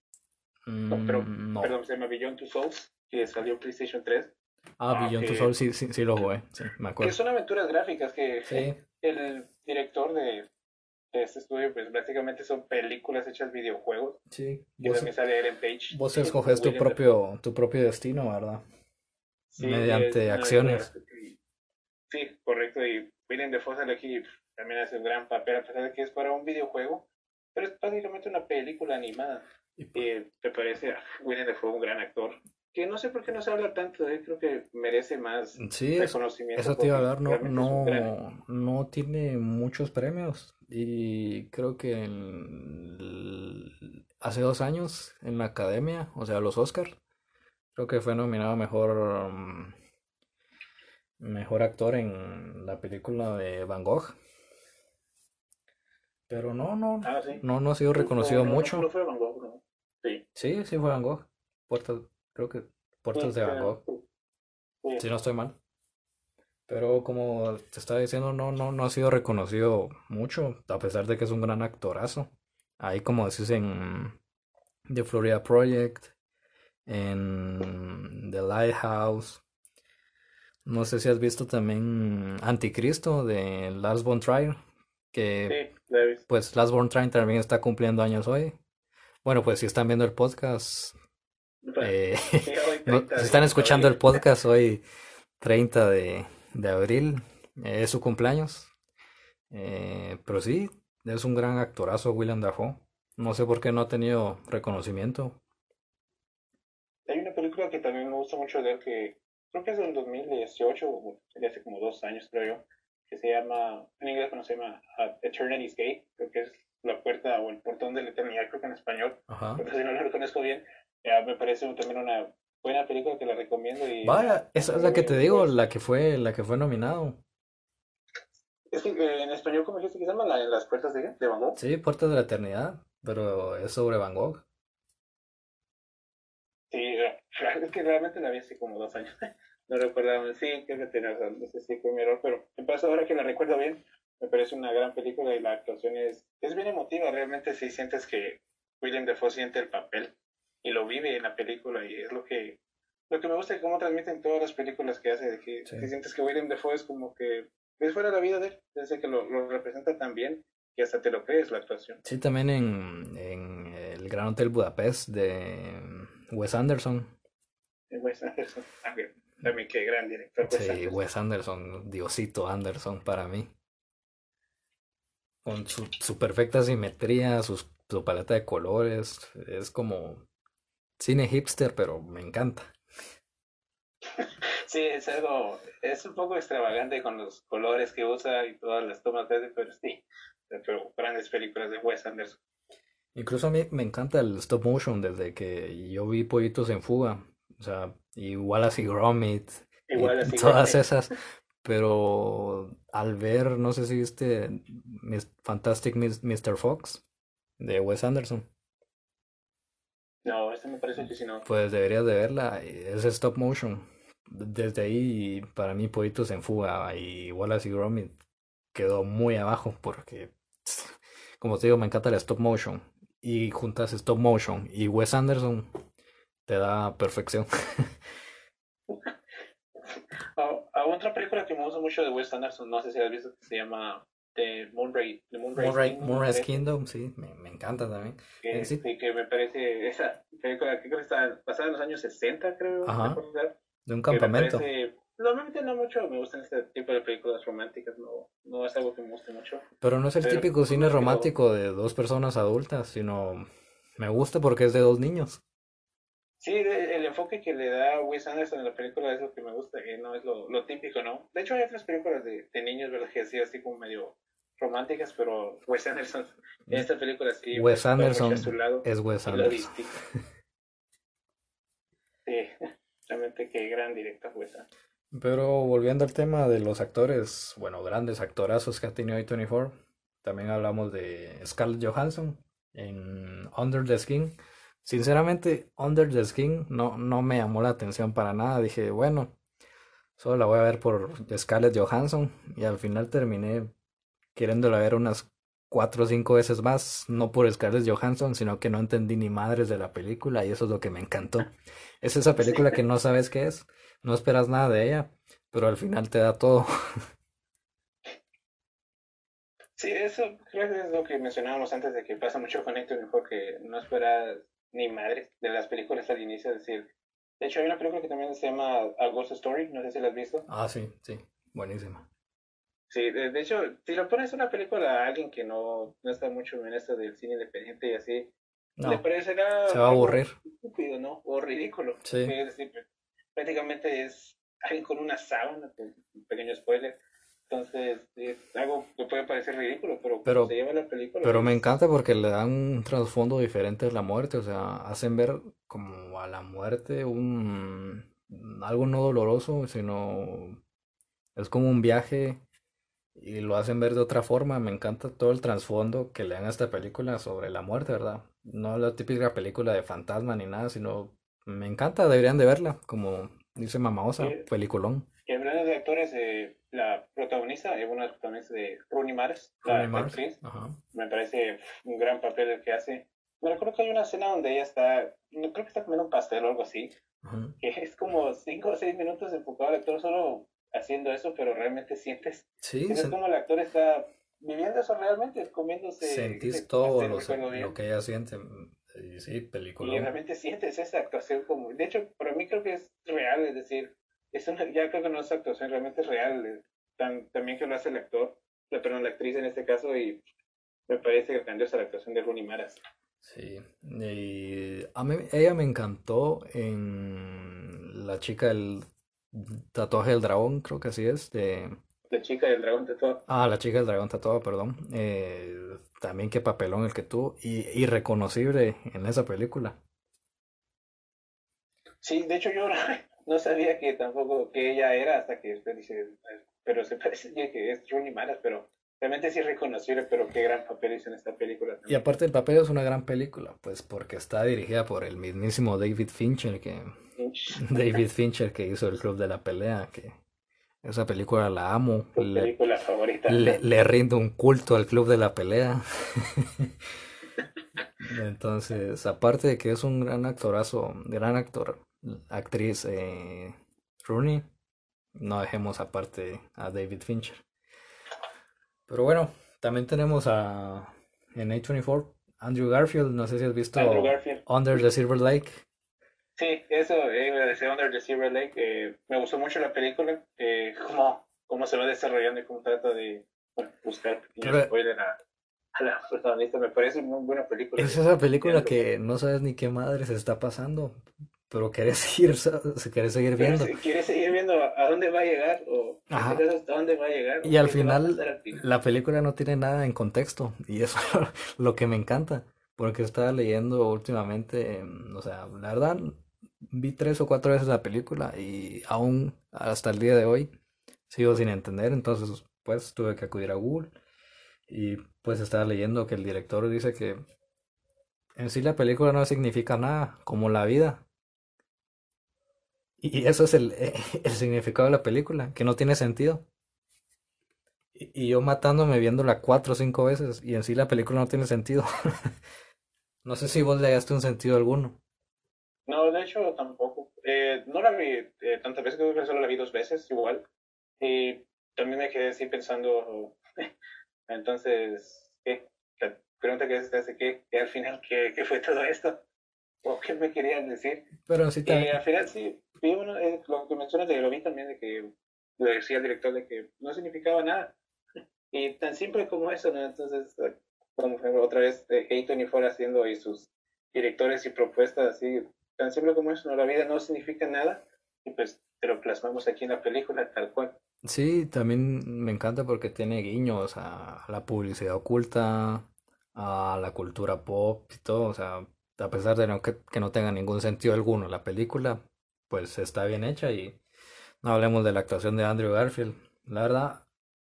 no, pero, Mm, no. perdón, se llama Beyond Two Souls, que salió en PlayStation 3, Ah, Ah, Beyond Two que- Souls sí, sí, sí lo jugué, sí, me que acuerdo. son aventuras gráficas que Sí, el director de, de este estudio, pues básicamente son películas hechas videojuegos, sí. y Vos, también sale Ellen Page. vos escoges tu propio, tu propio destino, ¿verdad? Sí, mediante es acciones. Sí, correcto. Y William Dafoe sale aquí también hace un gran papel, a pesar de que es para un videojuego, pero es básicamente una película animada. Y- Y me parece a William Dafoe un gran actor, que no sé por qué no se habla tanto de él, creo que merece más Sí, reconocimiento. eso te iba a hablar, no, gran no, tiene muchos premios y creo que el- hace dos años en la academia, o sea, los Oscars, creo que fue nominado mejor, mm, mejor actor en la película de Van Gogh, pero no, no, Ah, sí. no, no ha sido reconocido No, no, no, mucho. No fue Van Gogh, no. Sí. Sí, sí fue Van Gogh, Puertas, creo que Puertas Sí, de Van Gogh. Si no estoy mal. Pero como te estaba diciendo, no, no, no ha sido reconocido mucho, a pesar de que es un gran actorazo. Ahí como decís en The Florida Project, en The Lighthouse. No sé si has visto también Anticristo de Lars von Trier, que Sí, pues Lars von Trier también está cumpliendo años hoy. Bueno, pues si están viendo el podcast, eh, Sí, hoy no- 30 si están escuchando el podcast hoy, 30 de, de abril, eh, es su cumpleaños. Eh, pero sí, es un gran actorazo William Dafoe. No sé por qué no ha tenido reconocimiento. Hay una película que también me gusta mucho de él que creo que es del 2018, o de hace como dos años creo yo, que se llama, en inglés no se llama uh, Eternity's Gate, creo que es la puerta o el portón de la eternidad, creo que en español, Ajá. si no lo reconozco bien, ya me parece también una buena película que la recomiendo y Vaya, esa es la que te digo, la que fue, la que fue nominado. es que eh, en español ¿cómo dijiste que se llama? La, las puertas de, de Van Gogh. Sí, Puertas de la Eternidad, pero es sobre Van Gogh. Sí, eh, es que realmente la vi hace como dos años. No recuerdo, sí, creo que tenía razón, no sé si fue mi error, pero me pasa ahora que la recuerdo bien, me parece una gran película y la actuación es, es bien emotiva, realmente sí sientes que William Dafoe siente el papel y lo vive en la película y es lo que lo que me gusta de cómo transmiten todas las películas que hace, de que, Sí. que sientes que William Dafoe es como que es fuera de la vida de él, desde que lo, lo representa tan bien que hasta te lo crees la actuación. Sí, también en, en el Gran Hotel Budapest de Wes Anderson. Wes Anderson, también, también qué gran director. Wes Sí, Anderson. Wes Anderson, Diosito Anderson para mí. Con su, su perfecta simetría, sus- su paleta de colores. Es como cine hipster, pero me encanta. Sí, es algo, es un poco extravagante con los colores que usa y todas las tomas de pero sí, pero grandes películas de Wes Anderson. Incluso a mí me encanta el stop motion desde que yo vi Pollitos en Fuga. O sea, y Wallace y Gromit. Igual así. todas esas. Pero al ver, no sé si viste Fantastic Mr. Fox de Wes Anderson. No, este me parece que si no. Pues deberías de verla, es stop motion. Desde ahí, para mí, Pollitos en Fuga y Wallace y Gromit quedó muy abajo porque, como te digo, me encanta el stop motion. Y juntas stop motion y Wes Anderson, te da perfección. Ah, ah, otra película que me gusta mucho de Wes Anderson, no sé si has visto, que se llama The Moonrise, The Moonrise Moonrise, Kingdom, Moonrise Kingdom, sí, me, me encanta también. que, eh, sí. sí, que me parece, esa película que creo que está basada en los años 60, creo, Ajá. De un campamento. parece, normalmente no mucho me gustan este tipo de películas románticas, no, no es algo que me guste mucho. Pero no es el Pero típico cine romántico de dos personas adultas, sino me gusta porque es de dos niños. Sí, de- el enfoque que le da Wes Anderson en la película es lo que me gusta, que no es lo, lo típico, ¿no? De hecho, hay otras películas de, de niños, ¿verdad? Que sí, así como medio románticas, pero Wes Anderson, en esta película sí. Wes Anderson es Wes Anderson. sí, realmente qué gran director Wes Anderson. Pero volviendo al tema de los actores, bueno, grandes actorazos que ha tenido A24, también hablamos de Scarlett Johansson en Under the Skin. Sinceramente, Under the Skin no, no me llamó la atención para nada. Dije, bueno, solo la voy a ver por Scarlett Johansson. Y al final terminé queriéndola ver unas cuatro o cinco veces más. No por Scarlett Johansson, sino que no entendí ni madres de la película. Y eso es lo que me encantó. Es esa película que no sabes qué es, no esperas nada de ella, pero al final te da todo. Sí, eso creo que es lo que mencionábamos antes de que pasa mucho con Héctor, porque no esperas ni madre de las películas al inicio. Es decir, de hecho, hay una película que también se llama A Ghost Story, no sé si la has visto. Ah, sí, sí, buenísima. Sí, de, hecho, si lo pones una película a alguien que no, no está mucho en esto del cine independiente y así, le parecerá. Se va a aburrir. Estúpido, ¿no? O ridículo. Sí. Es decir, prácticamente es alguien con una sábana, un pequeño spoiler entonces, es algo que puede parecer ridículo, pero, pero se lleva la película. Pero me encanta porque le dan un trasfondo diferente a la muerte, o sea, hacen ver como a la muerte un algo no doloroso, sino es como un viaje y lo hacen ver de otra forma. Me encanta todo el trasfondo que le dan a esta película sobre la muerte, ¿verdad? No la típica película de fantasma ni nada, sino me encanta, deberían de verla, como dice Mamaosa, peliculón. Y hablando de actores, eh, la protagonista es una protagonista de Rooney Mars, la actriz. Me parece un gran papel el que hace. Me recuerdo que hay una escena donde ella está, creo que está comiendo un pastel o algo así, que es como cinco o seis minutos enfocado al actor solo haciendo eso, pero realmente sientes, sí, es como el actor está viviendo eso realmente, comiéndose. Sentís todo lo, lo, que ella siente. Y sí, película. Y realmente sientes esa actuación como, de hecho, para mí creo que es real, es decir, ya creo que no es actuación, realmente es real. también que lo hace el actor, la, perdón, la actriz en este caso, y me parece grandiosa la actuación de Rooney Maras. Sí, y a mí, ella me encantó en La chica del tatuaje del dragón, creo que así es, de... La chica del dragón tatuado. Ah, la chica del dragón tatuado, perdón. Eh, también qué papelón el que tuvo, y irreconocible en esa película. Sí, de hecho yo no sabía que tampoco que ella era hasta que después dice, pero se parece que es Rooney Mara, pero realmente es irreconocible, pero qué gran papel hizo en esta película. Y aparte el papel es una gran película, pues porque está dirigida por el mismísimo David Fincher, que David Fincher que hizo el Club de la Pelea, que esa película la amo. Le, película favorita. Le, le rindo un culto al Club de la Pelea. Entonces, aparte de que es un gran actorazo, gran actor, actriz eh, Rooney, no dejemos aparte a David Fincher. Pero bueno, también tenemos a en A24 Andrew Garfield, no sé si has visto Under the Silver Lake. Sí, eso decir Under the Silver Lake. Eh, me gustó mucho la película, eh, cómo, cómo se va desarrollando y cómo trata de buscar spoiler a, a la protagonista. Me parece muy buena película. Es esa película que no sabes ni qué madre se está pasando pero quieres seguir, seguir viendo. Quieres seguir viendo a dónde va a llegar o hasta dónde va a llegar. Y al final, la película no tiene nada en contexto y eso es lo que me encanta, porque estaba leyendo últimamente, em, o sea, la verdad, vi tres o cuatro veces la película y aún hasta el día de hoy sigo sin entender, entonces pues tuve que acudir a Google y pues estaba leyendo que el director dice que en sí la película no significa nada, como la vida, y eso es el, el significado de la película, que no tiene sentido. Y, yo matándome viéndola cuatro o cinco veces y en sí la película no tiene sentido. no sé si vos le hallaste un sentido alguno. No, de hecho tampoco. Eh, no la vi eh, tantas veces, creo que solo la vi dos veces igual. Y también me quedé así pensando, entonces, ¿qué? La pregunta que es, ¿qué? ¿Qué al final qué, qué fue todo esto? ¿O qué me querían decir? Pero sí también. al final sí, vi uno, eh, lo que mencionas de lo vi también, de que lo decía el director, de que no significaba nada. Y tan simple como eso, ¿no? Entonces, como otra vez eh, Hayton y fuera haciendo y sus directores y propuestas así, tan simple como eso, ¿no? La vida no significa nada y pues te lo plasmamos aquí en la película tal cual. Sí, también me encanta porque tiene guiños a la publicidad oculta, a la cultura pop y todo. O sea, a pesar de no, que, que no tenga ningún sentido alguno la película, pues está bien hecha y no hablemos de la actuación de Andrew Garfield. La verdad,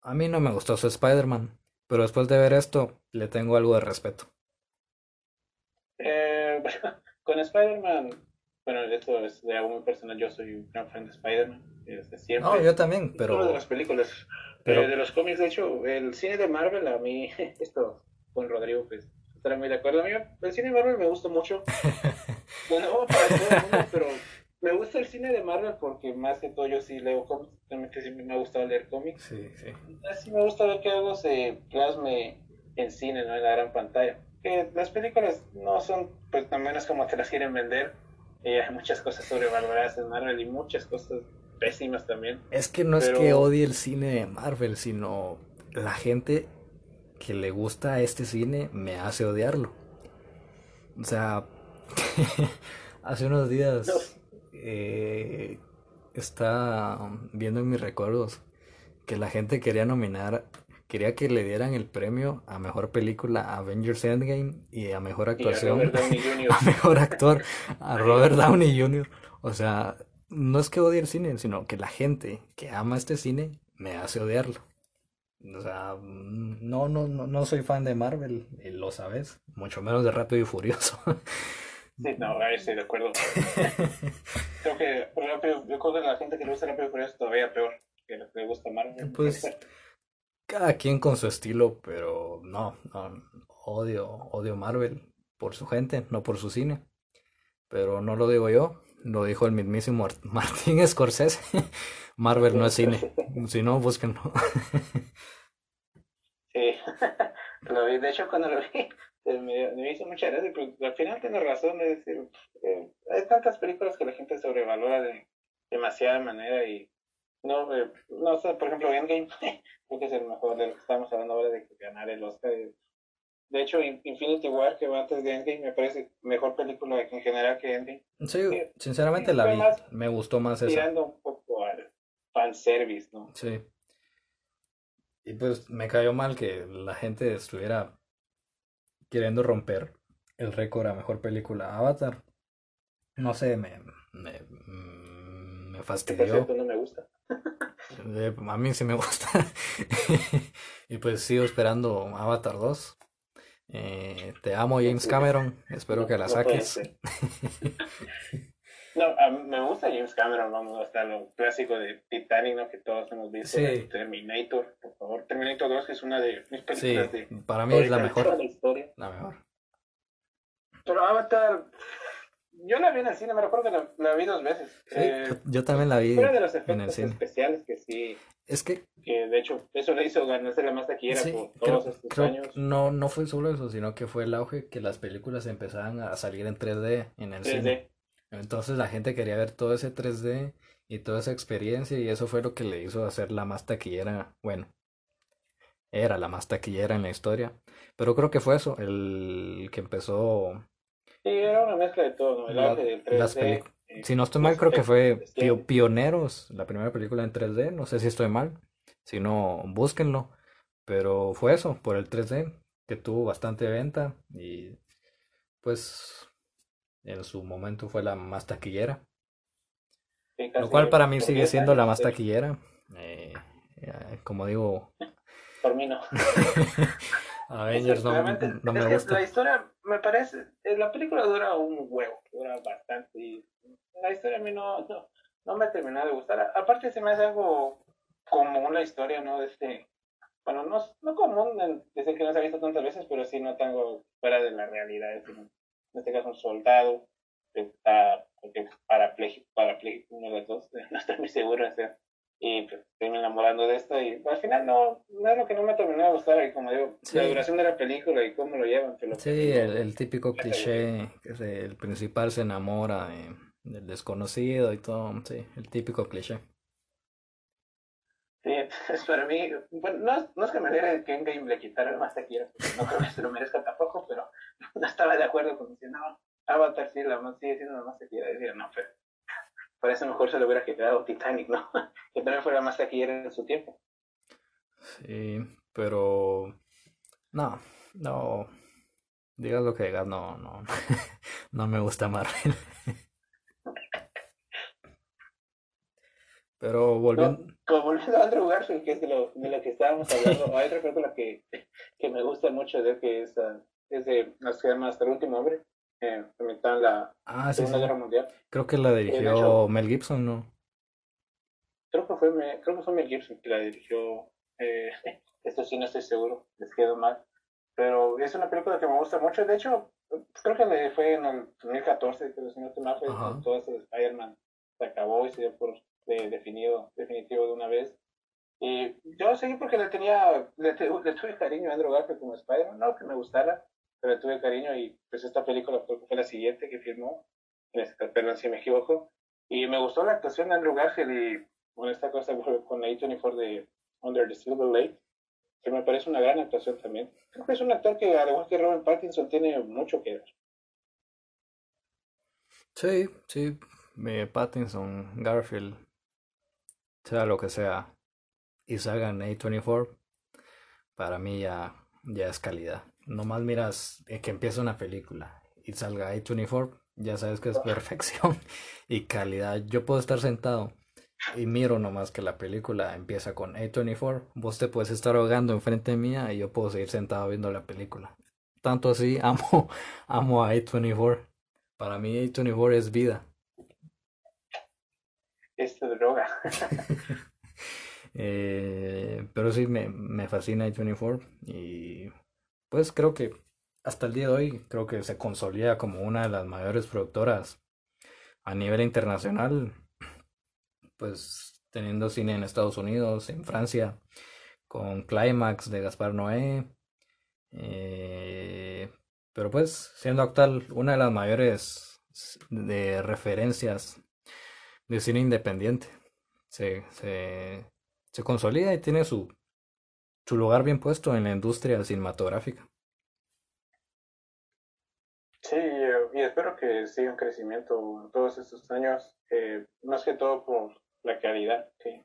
a mí no me gustó su Spider-Man, pero después de ver esto, le tengo algo de respeto. Eh, con Spider-Man, bueno, esto es de algo muy personal. Yo soy un gran fan de Spider-Man desde siempre. No, yo también, pero. de las películas. Pero... Eh, de los cómics, de hecho, el cine de Marvel, a mí, esto con Rodrigo, pues estará muy de acuerdo. A mí, el cine de Marvel me gusta mucho. bueno, para todo el mundo, pero me gusta el cine de Marvel porque más que todo yo sí leo cómics. Realmente sí me ha gustado leer cómics. Sí, sí. Así me gusta ver que algo se plasme en cine, ¿no? En la gran pantalla. Que las películas no son pues tan buenas como te las quieren vender. Eh, hay muchas cosas sobrevaloradas en Marvel y muchas cosas pésimas también. Es que no Pero- es que odie el cine de Marvel, sino la gente que le gusta este cine me hace odiarlo. O sea, hace unos días eh, está viendo en mis recuerdos que la gente quería nominar, quería que le dieran el premio a mejor película a Avengers Endgame y a mejor a actuación Robert Downey Jr. a mejor actor a Robert Downey Jr. O sea, no es que odie el cine, sino que la gente que ama este cine me hace odiarlo. O sea, mm, no, no, no, no soy fan de Marvel, y lo sabes, mucho menos de Rápido y Furioso. Sí, no, ahí estoy de acuerdo. Creo que por Rápido- yo creo que la gente que le gusta Rápido y Furioso todavía peor que los que le gusta Marvel. Pues cada quien con su estilo, pero no, no, odio, odio Marvel por su gente, no por su cine. Pero no lo digo yo, lo dijo el mismísimo Art- Martín Scorsese. Marvel no es cine, si no, búsquenlo. Sí, lo vi. De hecho, cuando lo vi, me, hizo mucha gracia, pero al final tiene razón. Es decir, eh, hay tantas películas que la gente sobrevalora de demasiada manera y no, eh, no sé, por ejemplo, Endgame, creo que es el mejor de lo que estamos hablando ahora de ganar el Oscar. De hecho, In- Infinity War, que va antes de Endgame, me parece mejor película en general que Endgame, Sí, sinceramente la vi, más me gustó más esa. tirando un poco al fanservice, ¿no? Sí. Y pues me cayó mal que la gente estuviera queriendo romper el récord a mejor película Avatar. No sé, me, me, me fastidió. cierto no me gusta. Eh, a mí sí me gusta. Y pues sigo esperando Avatar 2. Eh, te amo, James Cameron. Espero No, que la saques. No, me gusta James Cameron, vamos, hasta lo clásico de Titanic, ¿no? Que todos hemos visto, Sí. Terminator, por favor. Terminator 2 que es una de mis Sí, películas de para mí es la mejor. la historia. La mejor. Pero Avatar, yo la vi en el cine, me recuerdo que la, la vi dos veces. Sí, Eh, yo, yo también la vi fuera de los en el efectos cine. especiales que sí, Es que que de hecho eso le hizo ganarse la más taquillera Sí, por creo, todos estos creo años. no, no fue solo eso, sino que fue el auge que las películas empezaban a salir en 3D en el cine. 3D. Entonces la gente quería ver todo ese 3D y toda esa experiencia y eso fue lo que le hizo hacer la más taquillera, bueno, era la más taquillera en la historia. Pero creo que fue eso, el que empezó Sí, era una mezcla de todo, ¿no? El la- auge del 3D. las peli- eh, Si no estoy mal, creo que fue especiales. Pioneros, la primera película en 3D, no sé si estoy mal, si no, búsquenlo, pero fue eso, por el 3D, que tuvo bastante venta y pues en su momento fue la más taquillera, lo cual para mí sigue 10 siendo la más taquillera, eh, eh, como digo, Por mí no. Avengers no, me gusta. La historia, me parece, eh, la película dura un huevo, dura bastante. Y la historia a mí no, no, no me terminó de gustar. Aparte se me hace algo común la historia, ¿no? De este, bueno, no, no común, desde que no se ha visto tantas veces, pero sí no tengo fuera de la realidad. Es decir, en este caso un soldado que está parapléjico, parapléjico, uno de los dos, no estoy muy seguro de ser. Y pues, estoy enamorando de esto y al final no, no es lo que no me terminó de gustar. Y como digo, Sí. la duración de la película y cómo lo llevan. Sí, el, el típico cliché, que se- el principal se enamora de- del desconocido y todo, sí, el típico cliché. Sí, entonces para mí, bueno, no, es- no es que me diera que Endgame le quitara el más porque no creo que se lo merezca tampoco, pero no estaba de acuerdo con decir, no, Avatar sí, la más, sigue siendo la más taquillera. Decía, no, pero parece mejor se le hubiera quedado Titanic, ¿no? que también fuera más taquillera en su tiempo. Sí, pero no, no, digas lo que digas, no, no, no me gusta Marvel. Pero volviendo... como volviendo a Andrew Garfield, que es de lo, de lo que estábamos hablando, hay otra película que, que me gusta mucho de que es, uh, es de, no se llama Hasta el último hombre, eh, en la ah, Segunda sí. Guerra Mundial. Creo que la dirigió hecho- Mel Gibson, ¿no? Creo que fue, creo que fue Mel Gibson que la dirigió. Eh, esto sí no estoy seguro, les quedo mal. Pero es una película que me gusta mucho. De hecho, creo que le fue en el 2014, pero si no estoy mal, fue cuando todo ese Spider-Man se acabó y se dio por de- definido, definitivo de una vez. Y yo seguí porque le tenía, le, tuve cariño a Andrew Garfield como Spider-Man, no que me gustara, pero le tuve cariño y pues esta película fue, fue la siguiente que firmó, este- perdón si me equivoco, y me gustó la actuación de Andrew Garfield y con esta cosa con la A24 de Under the Silver Lake, que me parece una gran actuación también. Creo que es un actor que, al igual que Robert Pattinson, tiene mucho que dar. Sí, sí, eh, Pattinson, Garfield, sea lo que sea, y salgan A24, para mí ya, ya es calidad. Nomás miras que empieza una película y salga A24, ya sabes que es perfección y calidad. Yo puedo estar sentado y miro nomás que la película empieza con A24, vos te puedes estar ahogando enfrente mía y yo puedo seguir sentado viendo la película. Tanto así, amo, amo a A24. Para mí A24 es vida. Este droga. Eh, pero sí, me, me fascina A24 y pues creo que hasta el día de hoy creo que se consolida como una de las mayores productoras a nivel internacional, pues teniendo cine en Estados Unidos, en Francia, con Climax de Gaspar Noé, eh, pero pues siendo actual una de las mayores de referencias de cine independiente. Se, se, se consolida y tiene su, su lugar bien puesto en la industria cinematográfica. Sí, y espero que siga en crecimiento todos estos años, eh, más que todo por la calidad, sí.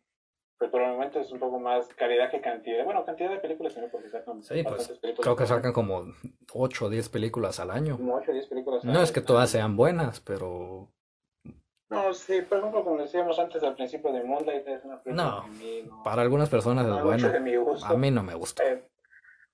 Pero por el momento es un poco más calidad que cantidad. Bueno, cantidad de películas, sino porque sacan Sí, pues películas. creo que sacan como 8 o 10 películas al año. Como 8 o 10 películas. al No es año. que todas sean buenas, pero No, sí, por ejemplo, como decíamos antes al principio de Moonlight, es una película No, que a mí no, para algunas personas no es gusto. A mí no me gusta. Eh,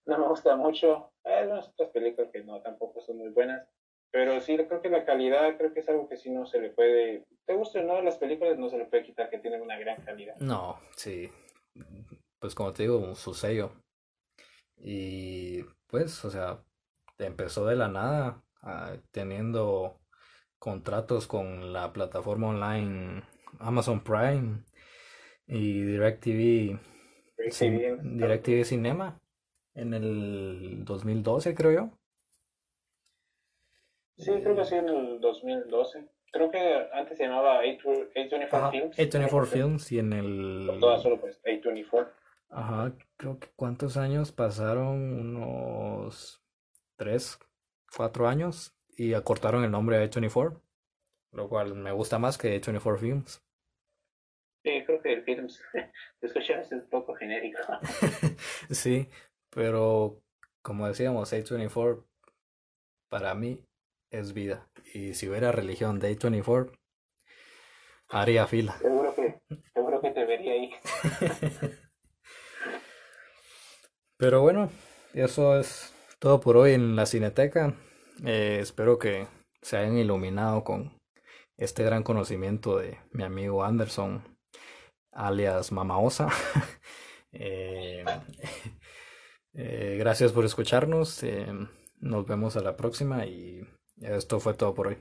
no me gusta mucho. Hay unas otras películas que no, tampoco son muy buenas. Pero sí, creo que la calidad, creo que es algo que sí no se le puede. Te guste o no, las películas no se le puede quitar que tienen una gran calidad. No, sí. Pues como te digo, su sello. Y pues, o sea, empezó de la nada, ah, teniendo contratos con la plataforma online Amazon Prime y DirecTV. DirecTV Cinema en el 2012, creo yo. Sí, creo que sí, en el 2012. Creo que antes se llamaba A24 Ajá, Films. A24 Films y en el... Todas solo pues A24. Ajá, creo que cuántos años pasaron, unos tres, cuatro años y acortaron el nombre a A24, lo cual me gusta más que A24 Films. Sí, creo que el Films, es un poco genérico. Sí, pero como decíamos, A24 para mí es vida y si hubiera religión de A24 haría fila. Seguro que, seguro que te vería ahí. Pero bueno, eso es todo por hoy en la Cineteca. Eh, espero que se hayan iluminado con este gran conocimiento de mi amigo Anderson, alias Mamaosa. Eh, eh, gracias por escucharnos. nos vemos a la próxima y esto fue todo por hoy.